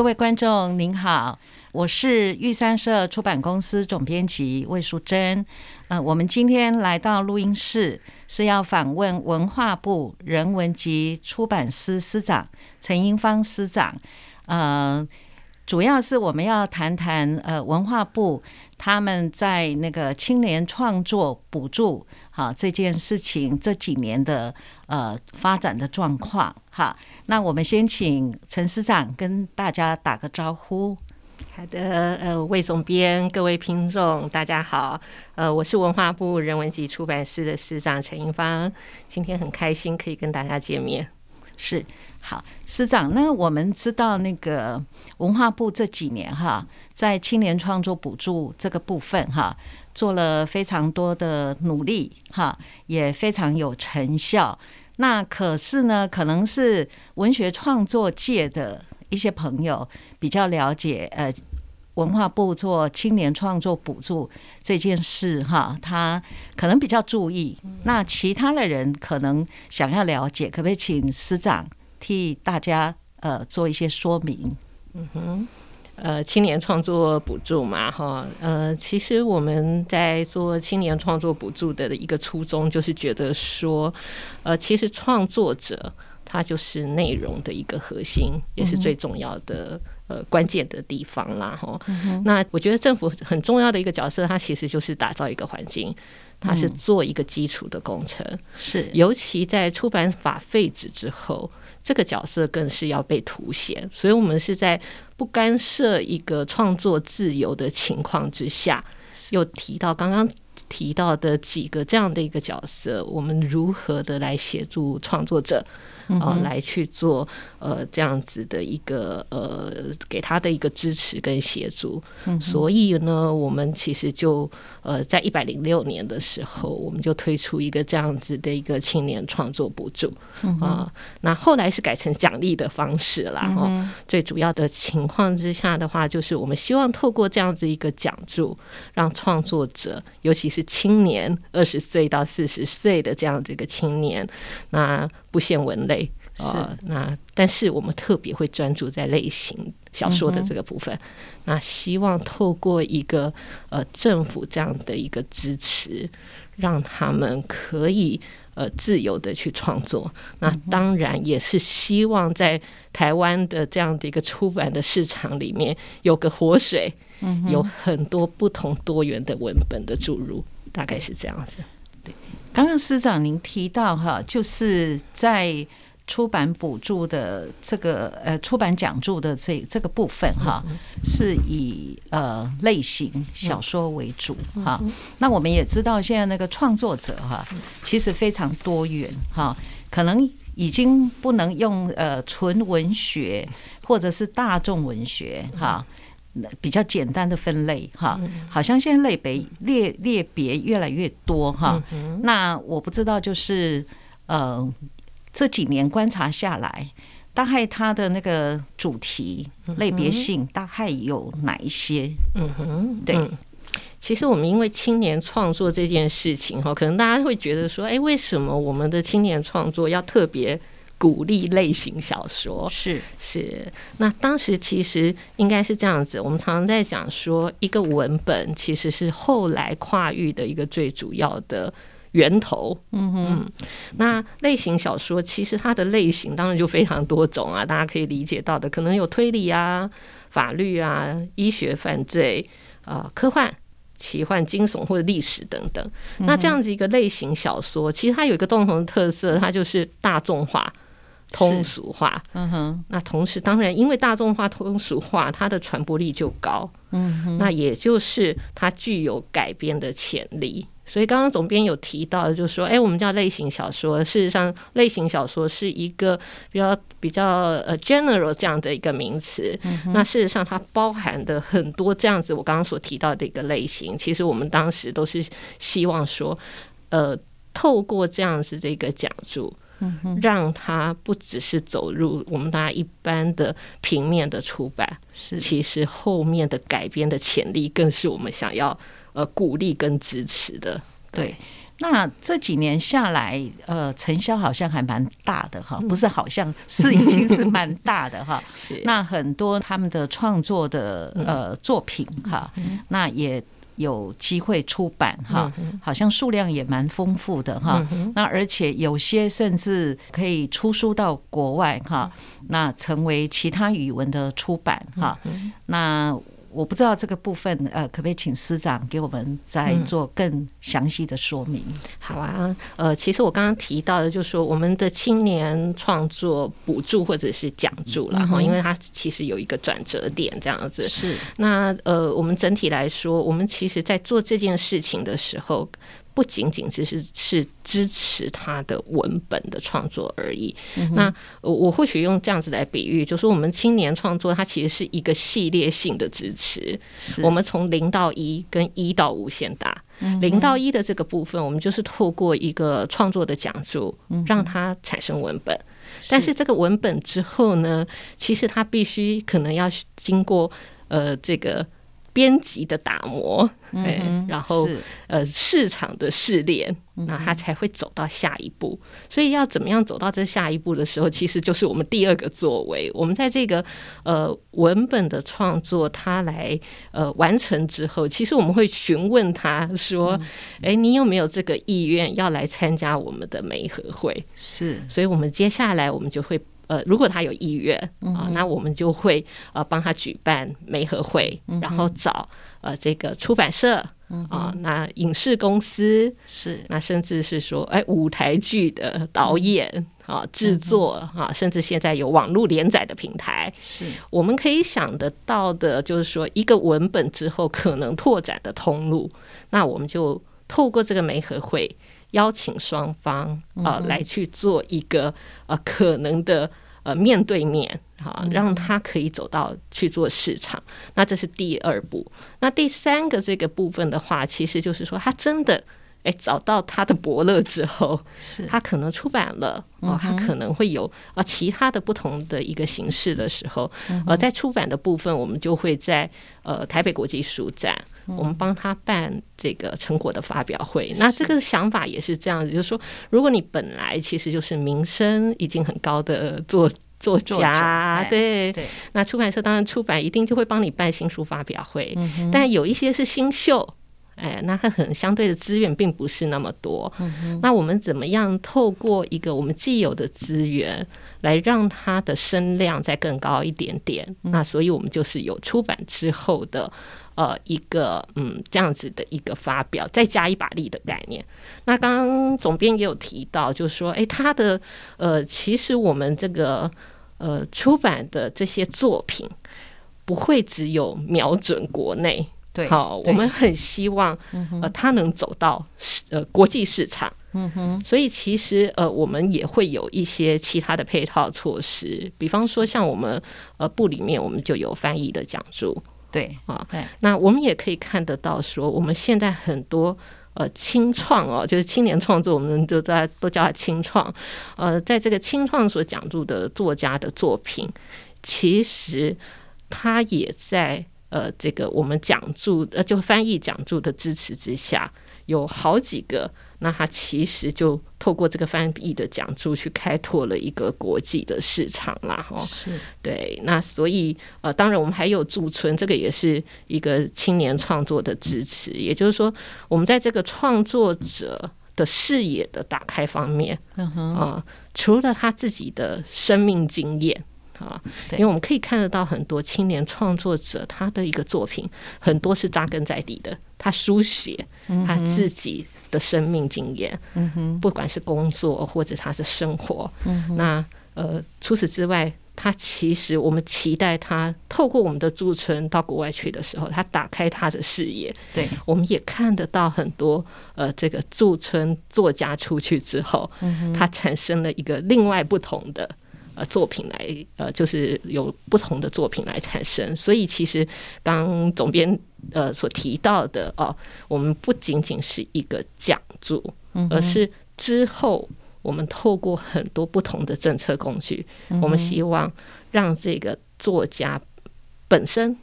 各位观众您好，我是玉山社出版公司总编辑魏淑珍。呃，我们今天来到录音室是要访问文化部人文及出版司司长陈英芳司长。呃，主要是我们要谈谈呃文化部他们在那个青年创作补助好这件事情这几年的呃发展的状况。哈，那我们先请陈司长跟大家打个招呼。好的，呃，魏总编，各位听众，大家好。呃，我是文化部人文及出版司的司长陈英芳，今天很开心可以跟大家见面。是，好，司长，那我们知道那个文化部这几年哈，在青年创作补助这个部分哈，做了非常多的努力哈，也非常有成效。那可是呢，可能是文学创作界的一些朋友比较了解，呃，文化部做青年创作补助这件事哈，他可能比较注意。那其他的人可能想要了解，可不可以请司长替大家呃做一些说明？嗯哼。呃，青年创作补助嘛，哈，呃，其实我们在做青年创作补助的一个初衷，就是觉得说，呃，其实创作者他就是内容的一个核心，也是最重要的呃关键的地方啦，哈。那我觉得政府很重要的一个角色，它其实就是打造一个环境，它是做一个基础的工程，是，尤其在出版法废止之后。这个角色更是要被凸显，所以我们是在不干涉一个创作自由的情况之下，又提到刚刚提到的几个这样的一个角色，我们如何的来协助创作者。啊，来去做呃这样子的一个呃给他的一个支持跟协助，所以呢，我们其实就呃在一百零六年的时候，我们就推出一个这样子的一个青年创作补助啊。那后来是改成奖励的方式啦。哈。最主要的情况之下的话，就是我们希望透过这样子一个奖助，让创作者，尤其是青年二十岁到四十岁的这样子一个青年，那不限文类。是那，但是我们特别会专注在类型小说的这个部分。那希望透过一个呃政府这样的一个支持，让他们可以呃自由的去创作。那当然也是希望在台湾的这样的一个出版的市场里面有个活水，有很多不同多元的文本的注入，大概是这样子。对，刚刚司长您提到哈，就是在。出版补助的这个呃，出版讲助的这这个部分哈，是以呃类型小说为主哈。那我们也知道，现在那个创作者哈，其实非常多元哈，可能已经不能用呃纯文学或者是大众文学哈，比较简单的分类哈。好像现在类别列列别越来越多哈。那我不知道就是呃。这几年观察下来，大概它的那个主题类别性大概有哪一些？嗯哼，对。其实我们因为青年创作这件事情哈，可能大家会觉得说，哎，为什么我们的青年创作要特别鼓励类型小说？是是。那当时其实应该是这样子，我们常常在讲说，一个文本其实是后来跨域的一个最主要的。源头，嗯哼，那类型小说其实它的类型当然就非常多种啊，大家可以理解到的，可能有推理啊、法律啊、医学犯罪啊、科幻、奇幻、惊悚或者历史等等。那这样子一个类型小说，其实它有一个共同的特色，它就是大众化，通俗化。嗯哼，那同时，当然因为大众化、通俗化，它的传播力就高。嗯哼，那也就是它具有改编的潜力。所以刚刚总编有提到，就是说，哎，我们叫类型小说。事实上，类型小说是一个比较比较呃 general 这样的一个名词。那事实上，它包含的很多这样子，我刚刚所提到的一个类型，其实我们当时都是希望说，呃，透过这样子的一个讲述。让它不只是走入我们大家一般的平面的出版，是其实后面的改编的潜力更是我们想要呃鼓励跟支持的。对，那这几年下来，呃，成效好像还蛮大的哈，不是好像是已经是蛮大的哈。是那很多他们的创作的呃作品哈，那也。有机会出版哈，好像数量也蛮丰富的哈。那而且有些甚至可以出书到国外哈，那成为其他语文的出版哈。那我不知道这个部分，呃，可不可以请司长给我们再做更详细的说明？好啊，呃，其实我刚刚提到的，就是说我们的青年创作补助或者是奖助了哈，因为它其实有一个转折点这样子。是。那呃，我们整体来说，我们其实在做这件事情的时候。不仅仅只是是支持他的文本的创作而已。那我或许用这样子来比喻，就是我们青年创作，它其实是一个系列性的支持。我们从零到一，跟一到无限大。零到一的这个部分，我们就是透过一个创作的讲述，让它产生文本。但是这个文本之后呢，其实它必须可能要经过呃这个。编辑的打磨，嗯，然后呃市场的试炼，那他才会走到下一步。所以要怎么样走到这下一步的时候，其实就是我们第二个作为。我们在这个呃文本的创作，他来呃完成之后，其实我们会询问他说：“哎，你有没有这个意愿要来参加我们的媒合会？”是，所以我们接下来我们就会。呃，如果他有意愿啊，那我们就会呃帮他举办媒合会，然后找呃这个出版社啊，那影视公司是，那甚至是说哎舞台剧的导演啊制作啊，甚至现在有网络连载的平台，是。我们可以想得到的，就是说一个文本之后可能拓展的通路，那我们就透过这个媒合会。邀请双方啊来去做一个呃可能的呃面对面哈，让他可以走到去做市场。那这是第二步。那第三个这个部分的话，其实就是说他真的哎找到他的伯乐之后，是他可能出版了哦，他可能会有啊其他的不同的一个形式的时候，呃，在出版的部分，我们就会在呃台北国际书展。我们帮他办这个成果的发表会，那这个想法也是这样子，就是说，如果你本来其实就是名声已经很高的作作家，对。对，那出版社当然出版一定就会帮你办新书发表会，但有一些是新秀，哎，那他可能相对的资源并不是那么多，那我们怎么样透过一个我们既有的资源，来让它的声量再更高一点点？那所以我们就是有出版之后的。呃，一个嗯，这样子的一个发表，再加一把力的概念。那刚刚总编也有提到，就是说，哎，他的呃，其实我们这个呃出版的这些作品，不会只有瞄准国内，对，好，我们很希望呃，他能走到市呃国际市场。嗯哼，所以其实呃，我们也会有一些其他的配套措施，比方说像我们呃部里面，我们就有翻译的讲座。对啊，那我们也可以看得到，说我们现在很多呃青创哦，就是青年创作，我们都在都叫它青创。呃，在这个青创所讲述的作家的作品，其实他也在呃这个我们讲述呃就翻译讲述的支持之下，有好几个。那他其实就透过这个翻译的讲座去开拓了一个国际的市场啦，哈，是对。那所以呃，当然我们还有驻村，这个也是一个青年创作的支持。也就是说，我们在这个创作者的视野的打开方面，嗯哼啊，除了他自己的生命经验啊，因为我们可以看得到很多青年创作者他的一个作品，很多是扎根在地的，他书写他自己。的生命经验，不管是工作或者他的生活，嗯那呃，除此之外，他其实我们期待他透过我们的驻村到国外去的时候，他打开他的视野。对，我们也看得到很多呃，这个驻村作家出去之后，他产生了一个另外不同的呃作品来，呃，就是有不同的作品来产生。所以其实刚总编呃所提到的哦，我们不仅仅是一个讲座，而是之后。我们透过很多不同的政策工具，我们希望让这个作家本身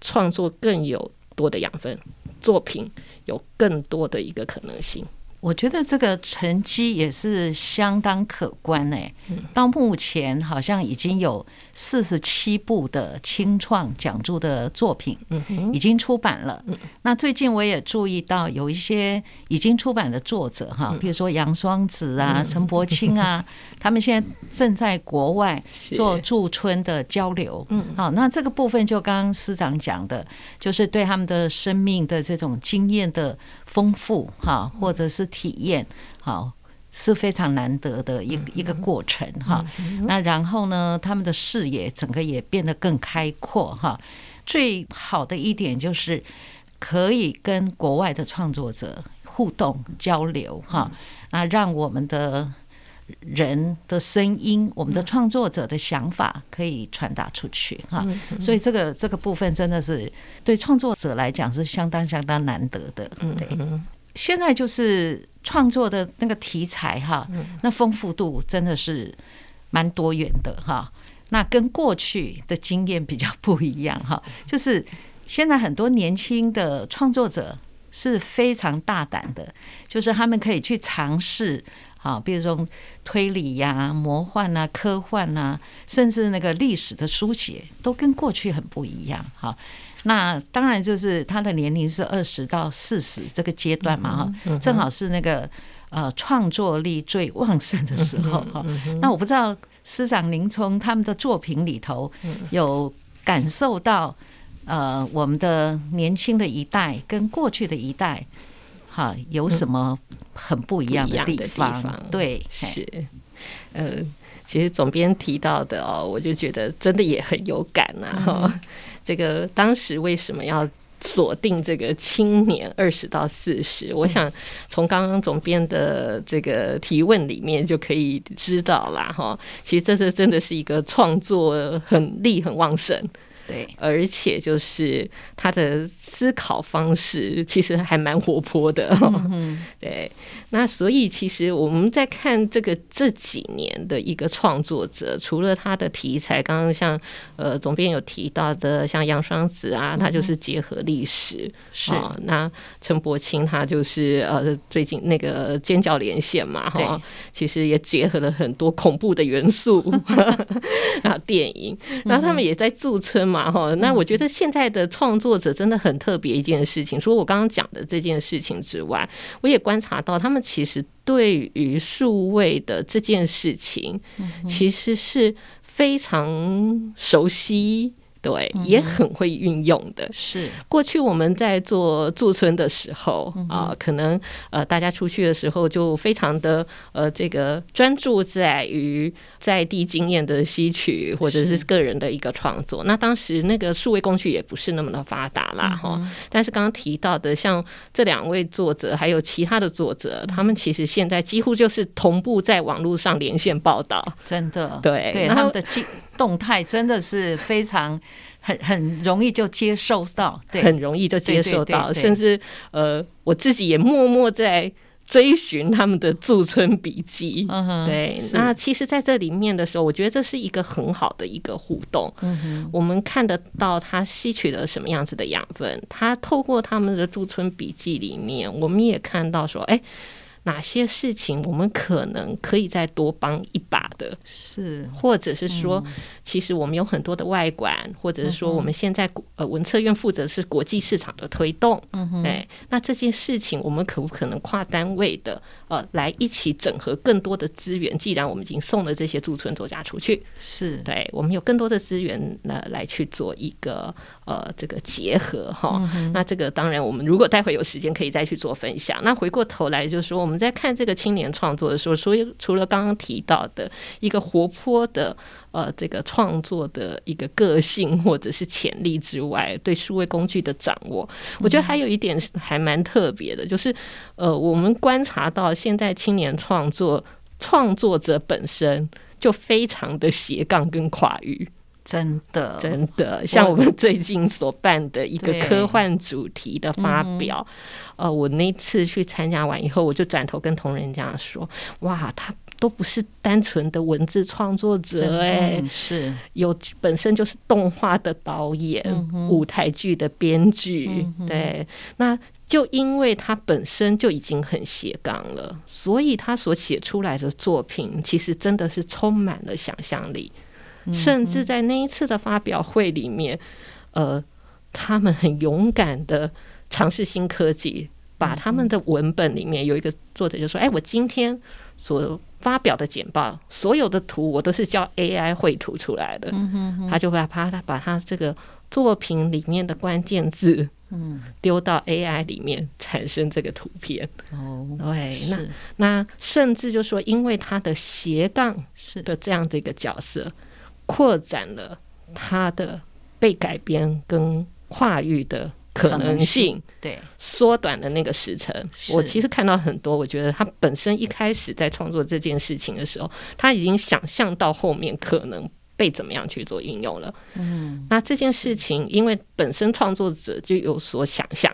创作更有多的养分，作品有更多的一个可能性。我觉得这个成绩也是相当可观诶。到目前好像已经有四十七部的清创讲座的作品，已经出版了。那最近我也注意到有一些已经出版的作者哈，比如说杨双子啊、陈伯清啊，他们现在正在国外做驻村的交流。嗯，好，那这个部分就刚刚师长讲的，就是对他们的生命的这种经验的丰富哈，或者是。体验好是非常难得的一一个过程哈。那然后呢，他们的视野整个也变得更开阔哈。最好的一点就是可以跟国外的创作者互动交流哈。那让我们的人的声音，我们的创作者的想法可以传达出去哈。所以这个这个部分真的是对创作者来讲是相当相当难得的。对。现在就是创作的那个题材哈，那丰富度真的是蛮多元的哈。那跟过去的经验比较不一样哈，就是现在很多年轻的创作者是非常大胆的，就是他们可以去尝试啊，比如说推理呀、魔幻啊、科幻啊，甚至那个历史的书写，都跟过去很不一样哈。那当然就是他的年龄是二十到四十这个阶段嘛哈，正好是那个呃创作力最旺盛的时候哈。那我不知道师长您从他们的作品里头有感受到呃我们的年轻的一代跟过去的一代哈有什么很不一样的地方？对，是。呃，其实总编提到的哦，我就觉得真的也很有感呐哈。这个当时为什么要锁定这个青年二十到四十？我想从刚刚总编的这个提问里面就可以知道啦，哈。其实这是真的是一个创作很力很旺盛。对，而且就是他的思考方式其实还蛮活泼的，嗯，对。那所以其实我们在看这个这几年的一个创作者，除了他的题材，刚刚像呃总编有提到的，像杨双子啊，他就是结合历史，是啊。那陈柏清他就是呃最近那个尖叫连线嘛，哈，其实也结合了很多恐怖的元素，然后电影，然后他们也在驻村。嘛哈，那我觉得现在的创作者真的很特别一件事情。除了我刚刚讲的这件事情之外，我也观察到他们其实对于数位的这件事情，其实是非常熟悉。对，也很会运用的。是过去我们在做驻村的时候啊，可能呃大家出去的时候就非常的呃这个专注在于在地经验的吸取，或者是个人的一个创作。那当时那个数位工具也不是那么的发达啦，哈。但是刚刚提到的，像这两位作者，还有其他的作者，他们其实现在几乎就是同步在网络上连线报道，真的对对，他们的动动态真的是非常。很很容易就接受到，对，很容易就接受到，甚至呃，我自己也默默在追寻他们的驻村笔记。嗯，对。那其实，在这里面的时候，我觉得这是一个很好的一个互动。我们看得到他吸取了什么样子的养分，他透过他们的驻村笔记里面，我们也看到说，哎。哪些事情我们可能可以再多帮一把的？是，或者是说，其实我们有很多的外管，或者是说，我们现在呃文策院负责是国际市场的推动。嗯哼，哎，那这件事情我们可不可能跨单位的呃来一起整合更多的资源？既然我们已经送了这些驻村作家出去，是对，我们有更多的资源呢来去做一个呃这个结合哈。那这个当然，我们如果待会有时间可以再去做分享。那回过头来就是说我。们在看这个青年创作的时候，所以除了刚刚提到的一个活泼的呃这个创作的一个个性或者是潜力之外，对数位工具的掌握，我觉得还有一点还蛮特别的，就是呃我们观察到现在青年创作创作者本身就非常的斜杠跟跨域。真的，真的，像我们最近所办的一个科幻主题的发表，呃，我那次去参加完以后，我就转头跟同仁家说，哇，他都不是单纯的文字创作者、哎、嗯是。有本身就是动画的导演、舞台剧的编剧，对，那就因为他本身就已经很斜杠了，所以他所写出来的作品其实真的是充满了想象力，甚至在那一次的发表会里面，呃，他们很勇敢的尝试新科技。把他们的文本里面有一个作者就说：“哎，我今天所发表的简报，所有的图我都是叫 AI 绘图出来的。他就会把他把他这个作品里面的关键字，嗯，丢到 AI 里面产生这个图片。哦，对，那那甚至就说，因为他的斜杠是的这样的一个角色，扩展了他的被改编跟跨域的可可能能性性。对，缩短了那个时程。我其实看到很多，我觉得他本身一开始在创作这件事情的时候，他已经想象到后面可能被怎么样去做运用了。嗯，那这件事情，因为本身创作者就有所想象，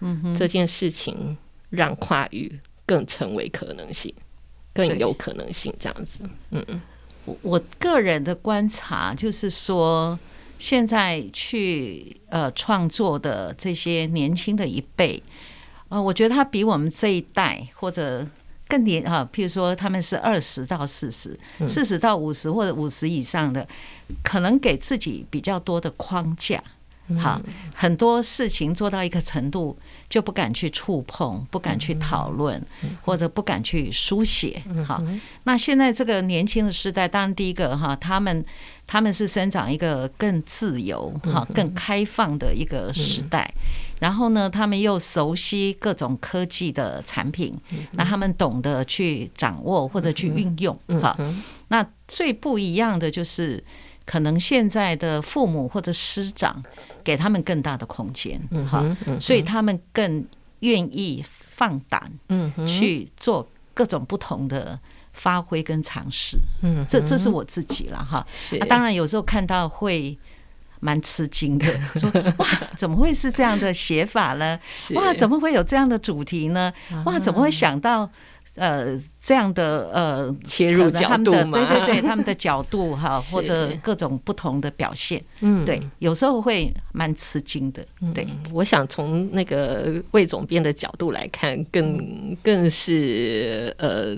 嗯哼，这件事情让跨域更成为可能性，更有可能性这样子嗯。我我个人的观察就是说，现在去呃创作的这些年轻的一辈，呃，我觉得他比我们这一代或者更年啊，譬如说他们是二十到四十、四十到五十或者五十以上的，可能给自己比较多的框架。好，很多事情做到一个程度，就不敢去触碰，不敢去讨论，或者不敢去书写。好，那现在这个年轻的时代，当然第一个哈，他们他们是生长一个更自由、哈更开放的一个时代。然后呢，他们又熟悉各种科技的产品，那他们懂得去掌握或者去运用。哈，那最不一样的就是，可能现在的父母或者师长给他们更大的空间，哈，所以他们更愿意放胆，嗯，去做各种不同的发挥跟尝试。嗯，这这是我自己了哈。是啊当然有时候看到会蛮吃惊的，说哇，怎么会是这样的写法呢？哇，怎么会有这样的主题呢？哇，怎么会想到呃这样的呃切入角度嘛？对对对，他们的角度哈，或者各种不同的表现，嗯，对，有时候会蛮吃惊的，对，我想从那个魏总编的角度来看，更更是呃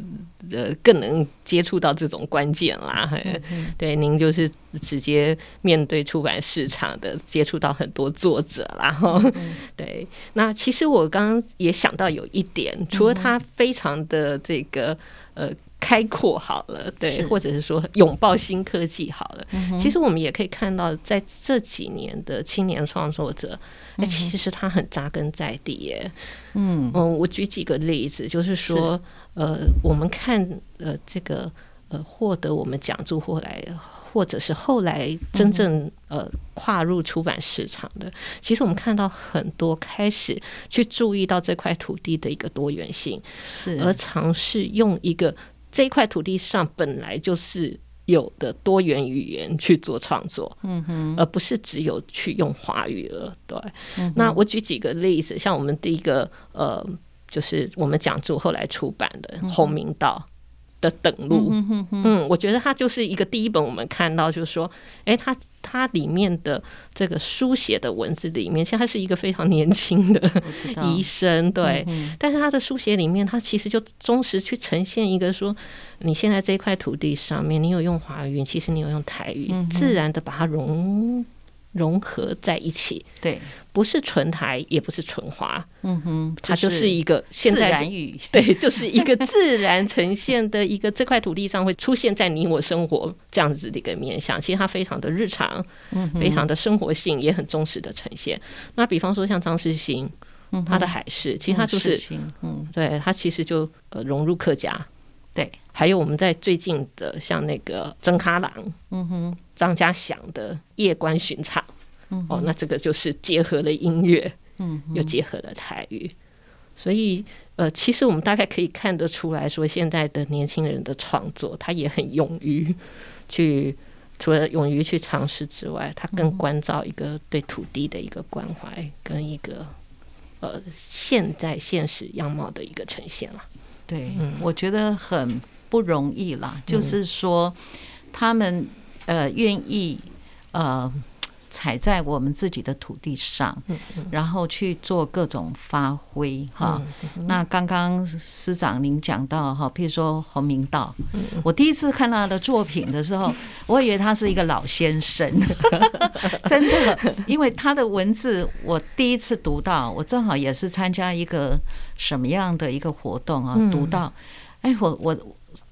呃更能接触到这种关键啦。嘿对，您就是直接面对出版市场的，接触到很多作者啦。哈。对，那其实我刚刚也想到有一点，除了他非常的这个呃。开阔好了，对，或者是说拥抱新科技好了。其实我们也可以看到，在这几年的青年创作者，哎、其实他很扎根在地耶。嗯嗯，我举几个例子，就是说，呃，我们看呃这个呃获得我们讲助后来，或者是后来真正呃跨入出版市场的，其实我们看到很多开始去注意到这块土地的一个多元性，是而尝试用一个这一块土地上本来就是有的多元语言去做创作，嗯哼，而不是只有去用华语了。对，那我举几个例子，像我们第一个呃，就是我们讲座后来出版的《洪明道》。的等路，嗯，我觉得它就是一个第一本，我们看到就是说，哎，它它里面的这个书写的文字里面，其实他是一个非常年轻的医生，对，但是他的书写里面，他其实就忠实去呈现一个说，你现在这块土地上面，你有用华语，其实你有用台语，自然的把它融融合在一起，对，不是纯台，也不是纯华，嗯哼，它就是一个现自在然语，对，就是一个自然呈现的一个这块土地上会出现在你我生活这样子的一个面向，其实它非常的日常，嗯非常的生活性，也很忠实的呈现。那比方说像张世新，他的海事，其实他就是嗯，对他其实就呃融入客家。对，还有我们在最近的像那个曾卡郎，嗯哼，张家祥的夜观巡场，嗯哦，那这个就是结合了音乐，嗯，又结合了台语，所以呃，其实我们大概可以看得出来说，现在的年轻人的创作，他也很勇于去，除了勇于去尝试之外，他更关照一个对土地的一个关怀，跟一个呃现在现实样貌的一个呈现了。对，我觉得很不容易啦。就是说，他们呃愿意呃踩在我们自己的土地上，然后去做各种发挥哈。那刚刚师长您讲到哈，譬如说洪明道，我第一次看他的作品的时候，我以为他是一个老先生，真的，因为他的文字我第一次读到，我正好也是参加一个。什么样的一个活动啊？读到，哎，我我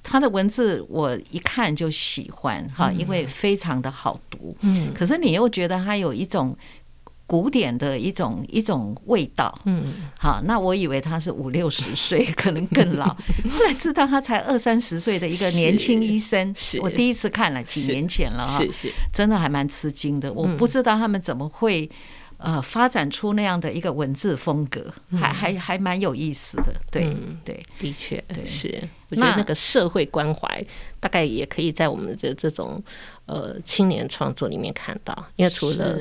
他的文字我一看就喜欢哈，因为非常的好读。嗯，可是你又觉得他有一种古典的一种一种味道。嗯，好，那我以为他是五六十岁，可能更老。后来知道他才二三十岁的一个年轻医生。是，我第一次看了几年前了哈，真的还蛮吃惊的。我不知道他们怎么会。呃，发展出那样的一个文字风格，还还还蛮有意思的。对对，的确，是。我觉得那个社会关怀，大概也可以在我们的这种呃青年创作里面看到。因为除了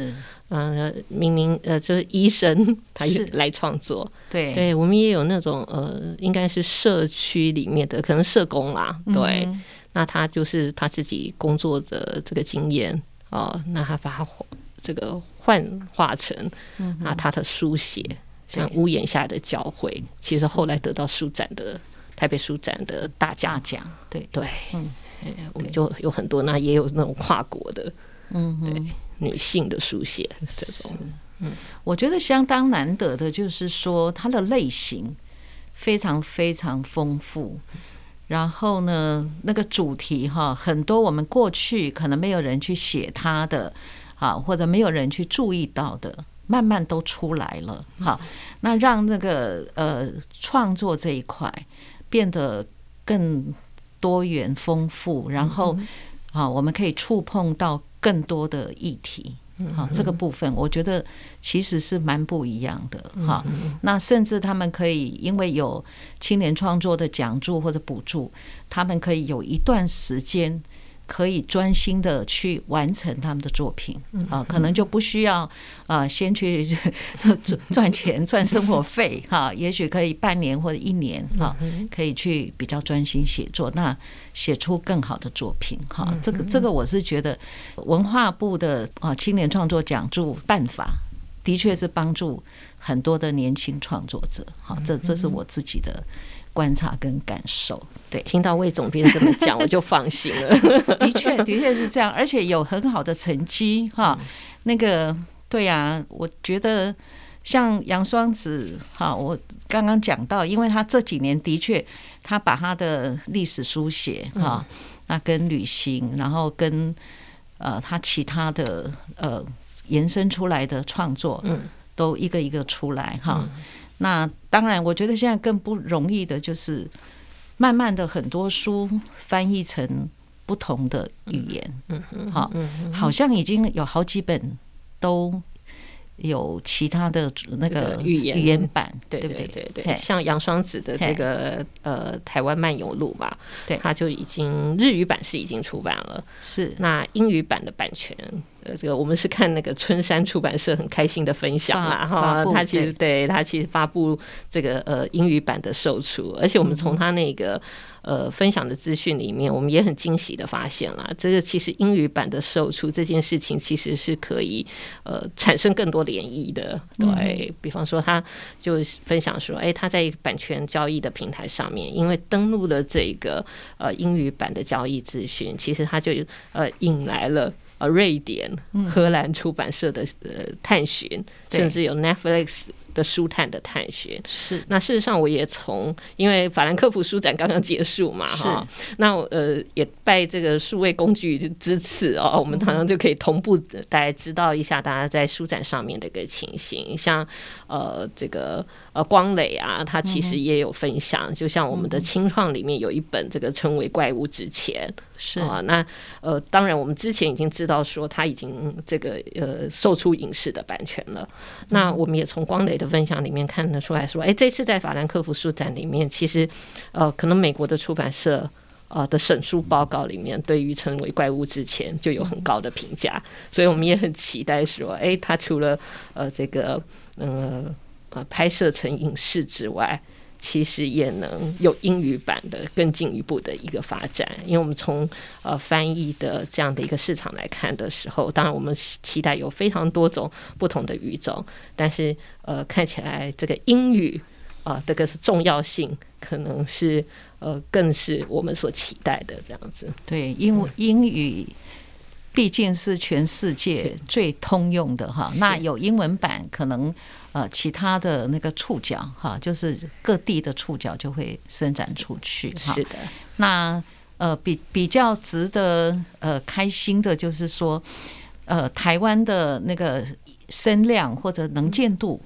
呃明明呃就是医生，他也来创作。对，对我们也有那种呃，应该是社区里面的可能社工啦。对，那他就是他自己工作的这个经验哦，那他把他这个。幻化成啊，他的书写，像屋檐下的教会，其实后来得到书展的台北书展的大家奖，对。对，嗯，我们就有很多，那也有那种跨国的，嗯，对，女性的书写这种，嗯，我觉得相当难得的就是说，它的类型非常非常丰富，然后呢，那个主题哈，很多我们过去可能没有人去写它的。啊，或者没有人去注意到的，慢慢都出来了。好，那让那个呃创作这一块变得更多元丰富，然后啊，我们可以触碰到更多的议题。好，这个部分我觉得其实是蛮不一样的。哈，那甚至他们可以因为有青年创作的奖助或者补助，他们可以有一段时间。可以专心的去完成他们的作品啊，可能就不需要啊，先去 赚赚钱 赚生活费哈，也许可以半年或者一年哈，可以去比较专心写作，那写出更好的作品哈。这个这个我是觉得文化部的啊青年创作讲助办法的确是帮助很多的年轻创作者哈，这这是我自己的。观察跟感受，对，听到魏总编这么讲，我就放心了。的确，的确是这样，而且有很好的成绩哈。那个，对呀，我觉得像杨双子哈，我刚刚讲到，因为他这几年的确，他把他的历史书写哈，那跟旅行，然后跟呃他其他的呃延伸出来的创作，嗯，都一个一个出来哈。那当然，我觉得现在更不容易的就是，慢慢的很多书翻译成不同的语言，嗯嗯，好，好像已经有好几本都。有其他的那个语言语言版，对对对？对对，像杨双子的这个呃台湾漫游录吧，对，他就已经日语版是已经出版了，是。那英语版的版权，呃，这个我们是看那个春山出版社很开心的分享啦，哈，他其实对他其实发布这个呃英语版的售出，而且我们从他那个。呃，分享的资讯里面，我们也很惊喜的发现啦，这个其实英语版的售出这件事情，其实是可以呃产生更多涟漪的。对比方说，他就分享说，哎，他在版权交易的平台上面，因为登录了这个呃英语版的交易资讯，其实他就呃引来了呃瑞典、荷兰出版社的呃探寻，甚至有 Netflix。的书探的探寻。是。那事实上，我也从因为法兰克福书展刚刚结束嘛，哈，那呃也拜这个数位工具之赐哦，我们常常就可以同步大家知道一下大家在书展上面的一个情形，像呃这个呃光磊啊，他其实也有分享，就像我们的清创里面有一本这个称为怪物之前是。啊，那呃当然我们之前已经知道说他已经这个呃售出影视的版权了，那我们也从光磊的分享里面看得出来说，哎，这次在法兰克福书展里面，其实呃可能美国的出版社。呃的审书报告里面，对于成为怪物之前就有很高的评价，所以我们也很期待说，哎，他除了呃这个嗯呃拍摄成影视之外，其实也能有英语版的更进一步的一个发展。因为我们从呃翻译的这样的一个市场来看的时候，当然我们期待有非常多种不同的语种，但是呃看起来这个英语啊这个是重要性可能是。呃，更是我们所期待的这样子。对，因为英语毕竟是全世界最通用的哈。那有英文版，可能呃其他的那个触角哈，就是各地的触角就会伸展出去哈。是的。那呃比比较值得呃开心的就是说，呃台湾的那个声量或者能见度。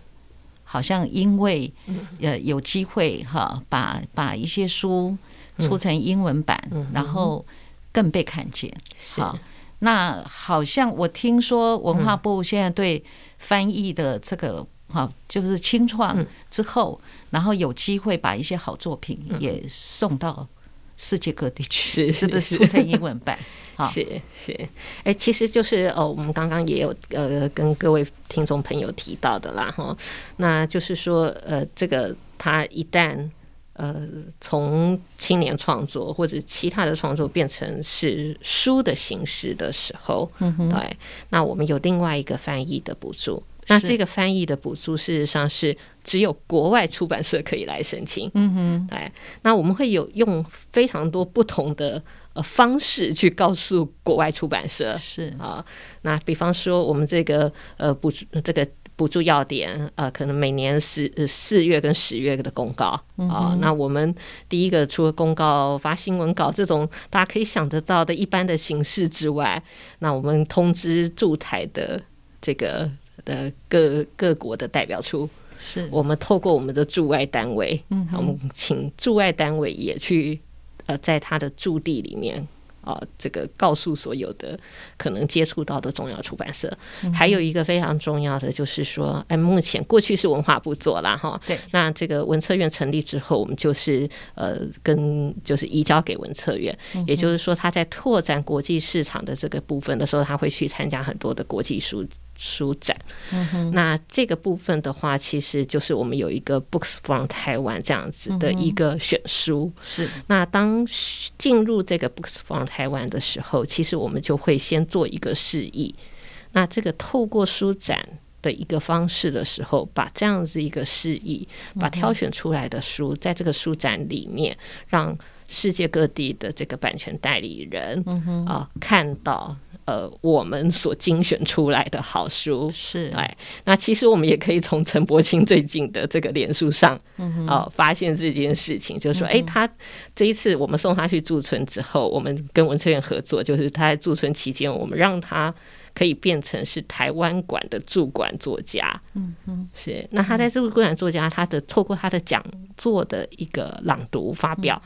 好像因为呃有机会哈，把把一些书出成英文版，然后更被看见。好，那好像我听说文化部现在对翻译的这个哈，就是清创之后，然后有机会把一些好作品也送到世界各地去，是不是出成英文版？是是，哎，其实就是哦，我们刚刚也有呃跟各位听众朋友提到的啦哈，那就是说呃，这个他一旦呃从青年创作或者其他的创作变成是书的形式的时候，对，那我们有另外一个翻译的补助，那这个翻译的补助事实上是只有国外出版社可以来申请，嗯哼，哎，那我们会有用非常多不同的。呃方式去告诉国外出版社。是。啊，那比方说我们这个呃补助这个补助要点呃，可能每年十四月跟十月的公告。啊，那我们第一个除了公告发新闻稿这种大家可以想得到的一般的形式之外，那我们通知驻台的这个的各各国的代表处，是我们透过我们的驻外单位，嗯，我们请驻外单位也去。呃，在他的驻地里面啊，这个告诉所有的可能接触到的重要出版社，还有一个非常重要的就是说，哎，目前过去是文化部做了哈，对，那这个文策院成立之后，我们就是呃，跟就是移交给文策院，也就是说，他在拓展国际市场的这个部分的时候，他会去参加很多的国际书。书展，那这个部分的话，其实就是我们有一个 Books from 台湾这样子的一个选书。是，那当进入这个 Books from 台湾的时候，其实我们就会先做一个示意。那这个透过书展的一个方式的时候，把这样子一个示意，把挑选出来的书，在这个书展里面，让世界各地的这个版权代理人啊看到。呃，我们所精选出来的好书。是。哎，那其实我们也可以从陈伯清最近的这个脸书上，哦，发现这件事情，就是说，哎，他这一次我们送他去驻村之后，我们跟文策院合作，就是他在驻村期间，我们让他。可以变成是台湾馆的驻馆作家，嗯嗯，是。那他在这个馆作家，他的透过他的讲座的一个朗读发表，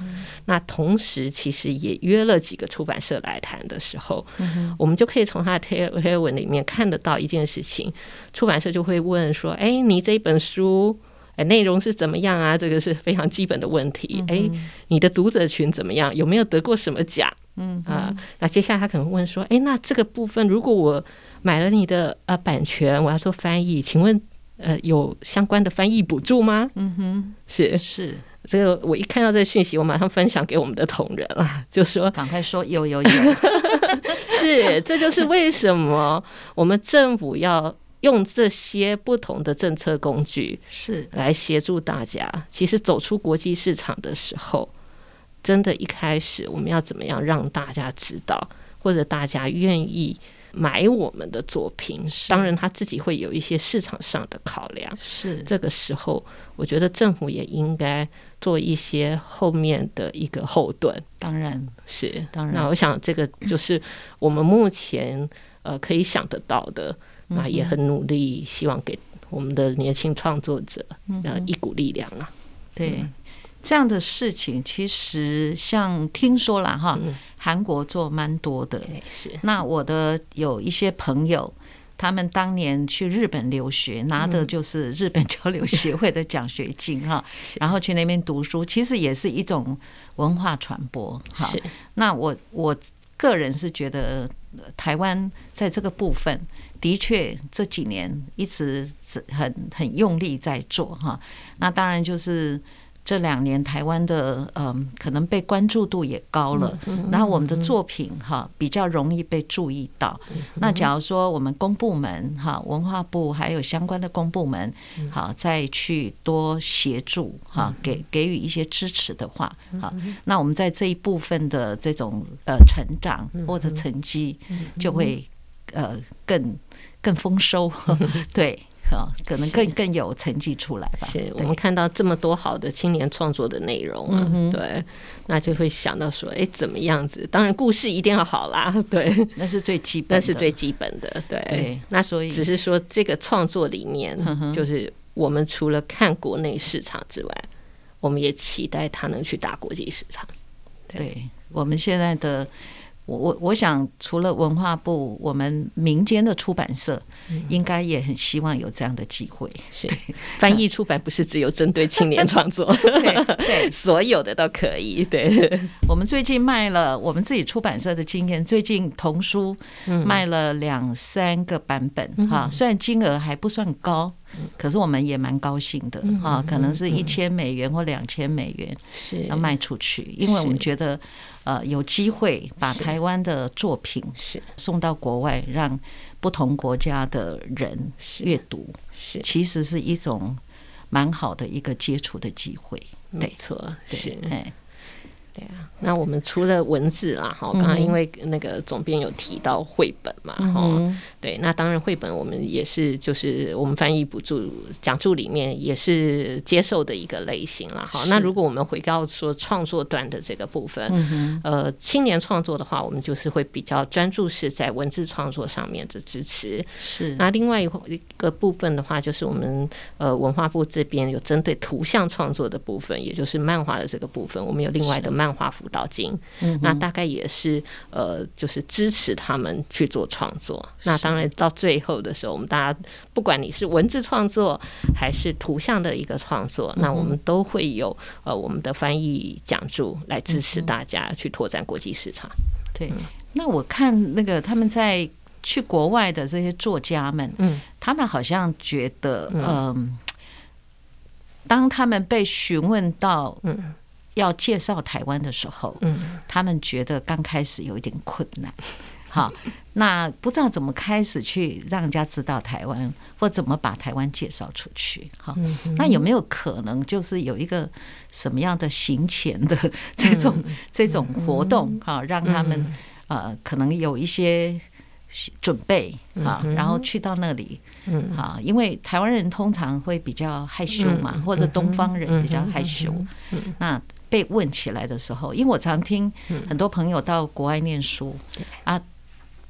那同时其实也约了几个出版社来谈的时候，我们就可以从他的贴贴文里面看得到一件事情，出版社就会问说：“哎，你这一本书，哎，内容是怎么样啊？”这个是非常基本的问题。哎，你的读者群怎么样？有没有得过什么奖？嗯啊，那接下来他可能问说：“哎，那这个部分，如果我买了你的呃版权，我要做翻译，请问呃有相关的翻译补助吗？”嗯哼，是。是，这个我一看到这个讯息，我马上分享给我们的同仁了，就说赶快说有有有，是，这就是为什么我们政府要用这些不同的政策工具是。来协助大家，其实走出国际市场的时候。真的，一开始我们要怎么样让大家知道，或者大家愿意买我们的作品。当然，他自己会有一些市场上的考量。是这个时候，我觉得政府也应该做一些后面的一个后盾。当然是，当然。那我想，这个就是我们目前呃可以想得到的。那也很努力，希望给我们的年轻创作者呃一股力量啊。对，这样的事情其实像听说了哈，韩国做蛮多的。是。那我的有一些朋友，他们当年去日本留学，拿的就是日本交流协会的奖学金哈，然后去那边读书，其实也是一种文化传播哈。那我我个人是觉得台湾在这个部分。的确，这几年一直很很用力在做哈。那当然就是这两年台湾的嗯，可能被关注度也高了。然后我们的作品哈比较容易被注意到。那假如说我们公部门哈，文化部还有相关的公部门好再去多协助哈，给给予一些支持的话，好，那我们在这一部分的这种呃成长或者成绩就会呃更。更丰收，对，哈，可能更更有成绩出来吧。是我们看到这么多好的青年创作的内容，嗯对，那就会想到说，哎，怎么样子？当然，故事一定要好啦，对，那是最基本，那是最基本的，对。那所以只是说，这个创作理念，就是我们除了看国内市场之外，我们也期待他能去打国际市场。对我们现在的。我我我想，除了文化部，我们民间的出版社应该也很希望有这样的机会。是翻译出版不是只有针对青年创作，对，所有的都可以。对，我们最近卖了我们自己出版社的经验，最近童书卖了两三个版本哈，虽然金额还不算高，可是我们也蛮高兴的哈，可能是一千美元或两千美元是要卖出去，因为我们觉得。呃，有机会把台湾的作品是。送到国外，让不同国家的人阅读，是。其实是一种蛮好的一个接触的机会。没错，是。哎。对啊，那我们除了文字啦，哈，刚刚因为那个总编有提到绘本嘛，哈，对，那当然绘本我们也是，就是我们翻译补助讲助里面也是接受的一个类型了，哈。那如果我们回到说创作端的这个部分，呃，青年创作的话，我们就是会比较专注是在文字创作上面的支持。是，那另外一个部分的话，就是我们呃文化部这边有针对图像创作的部分，也就是漫画的这个部分，我们有另外的。漫画辅导金，那大概也是呃，就是支持他们去做创作。那当然到最后的时候，我们大家不管你是文字创作还是图像的一个创作，那我们都会有呃我们的翻译讲助来支持大家去拓展国际市场。对，那我看那个他们在去国外的这些作家们，嗯，他们好像觉得，嗯，当他们被询问到，嗯。要介绍台湾的时候，嗯，他们觉得刚开始有一点困难，好，那不知道怎么开始去让人家知道台湾，或怎么把台湾介绍出去，好，那有没有可能就是有一个什么样的行前的这种 这种活动，哈，让他们呃可能有一些准备啊，然后去到那里，嗯，好，因为台湾人通常会比较害羞嘛，或者东方人比较害羞，嗯，那。被问起来的时候，因为我常听很多朋友到国外念书啊，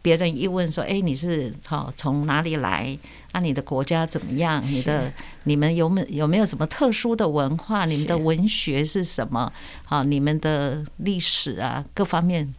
别人一问说：“哎，你是好从哪里来？啊，你的国家怎么样？你的你们有没有没有什么特殊的文化？你们的文学是什么？好，你们的历史啊，各方面，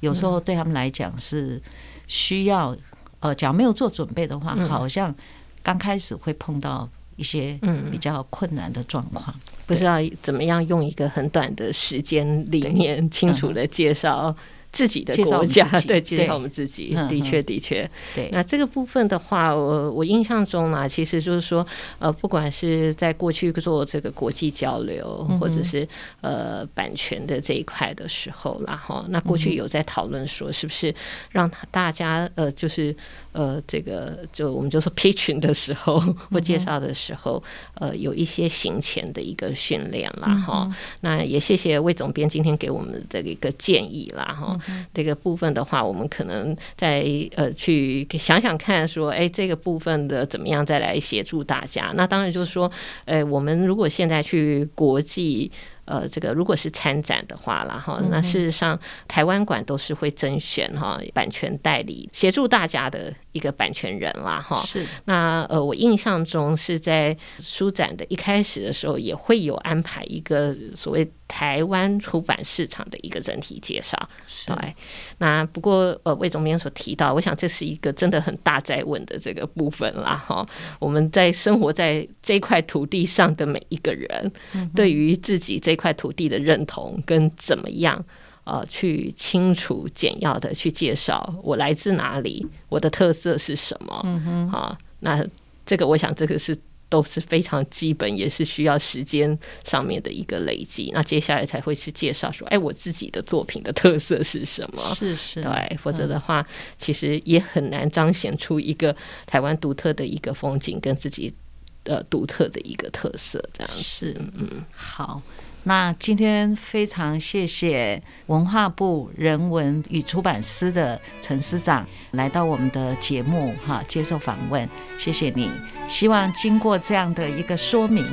有时候对他们来讲是需要呃，假如没有做准备的话，好像刚开始会碰到一些比较困难的状况。”不知道怎么样用一个很短的时间里面清楚的介绍。自己的国家，对，介绍我们自己，的确，的确，对。那这个部分的话，我我印象中嘛，其实就是说，呃，不管是在过去做这个国际交流，或者是呃版权的这一块的时候，然后那过去有在讨论说，是不是让大家呃，就是呃，这个就我们就说 pitching 的时候或介绍的时候，呃，有一些行前的一个训练啦，哈。那也谢谢魏总编今天给我们的一个建议啦，哈。这个部分的话，我们可能在呃去想想看，说哎这个部分的怎么样再来协助大家。那当然就是说，呃，我们如果现在去国际。呃，这个如果是参展的话了哈，那事实上台湾馆都是会甄选哈版权代理，协助大家的一个版权人啦哈。是。那呃，我印象中是在书展的一开始的时候，也会有安排一个所谓台湾出版市场的一个整体介绍。对。那不过呃，魏总编所提到，我想这是一个真的很大在问的这个部分啦哈。我们在生活在这块土地上的每一个人，对于自己这。这块土地的认同跟怎么样呃，去清楚简要的去介绍我来自哪里，我的特色是什么？嗯哼，啊，那这个我想这个是都是非常基本，也是需要时间上面的一个累积。那接下来才会去介绍说，哎，我自己的作品的特色是什么？是是，对，否则的话，其实也很难彰显出一个台湾独特的一个风景跟自己呃独特的一个特色。这样是嗯，好。那今天非常谢谢文化部人文与出版司的陈司长来到我们的节目哈，接受访问，谢谢你。希望经过这样的一个说明，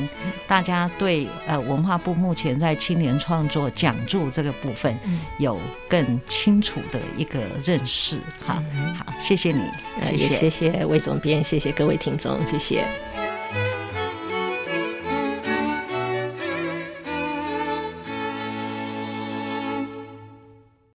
大家对呃文化部目前在青年创作讲座这个部分有更清楚的一个认识哈。好，谢谢你，也谢谢魏总编，谢谢各位听众，谢谢。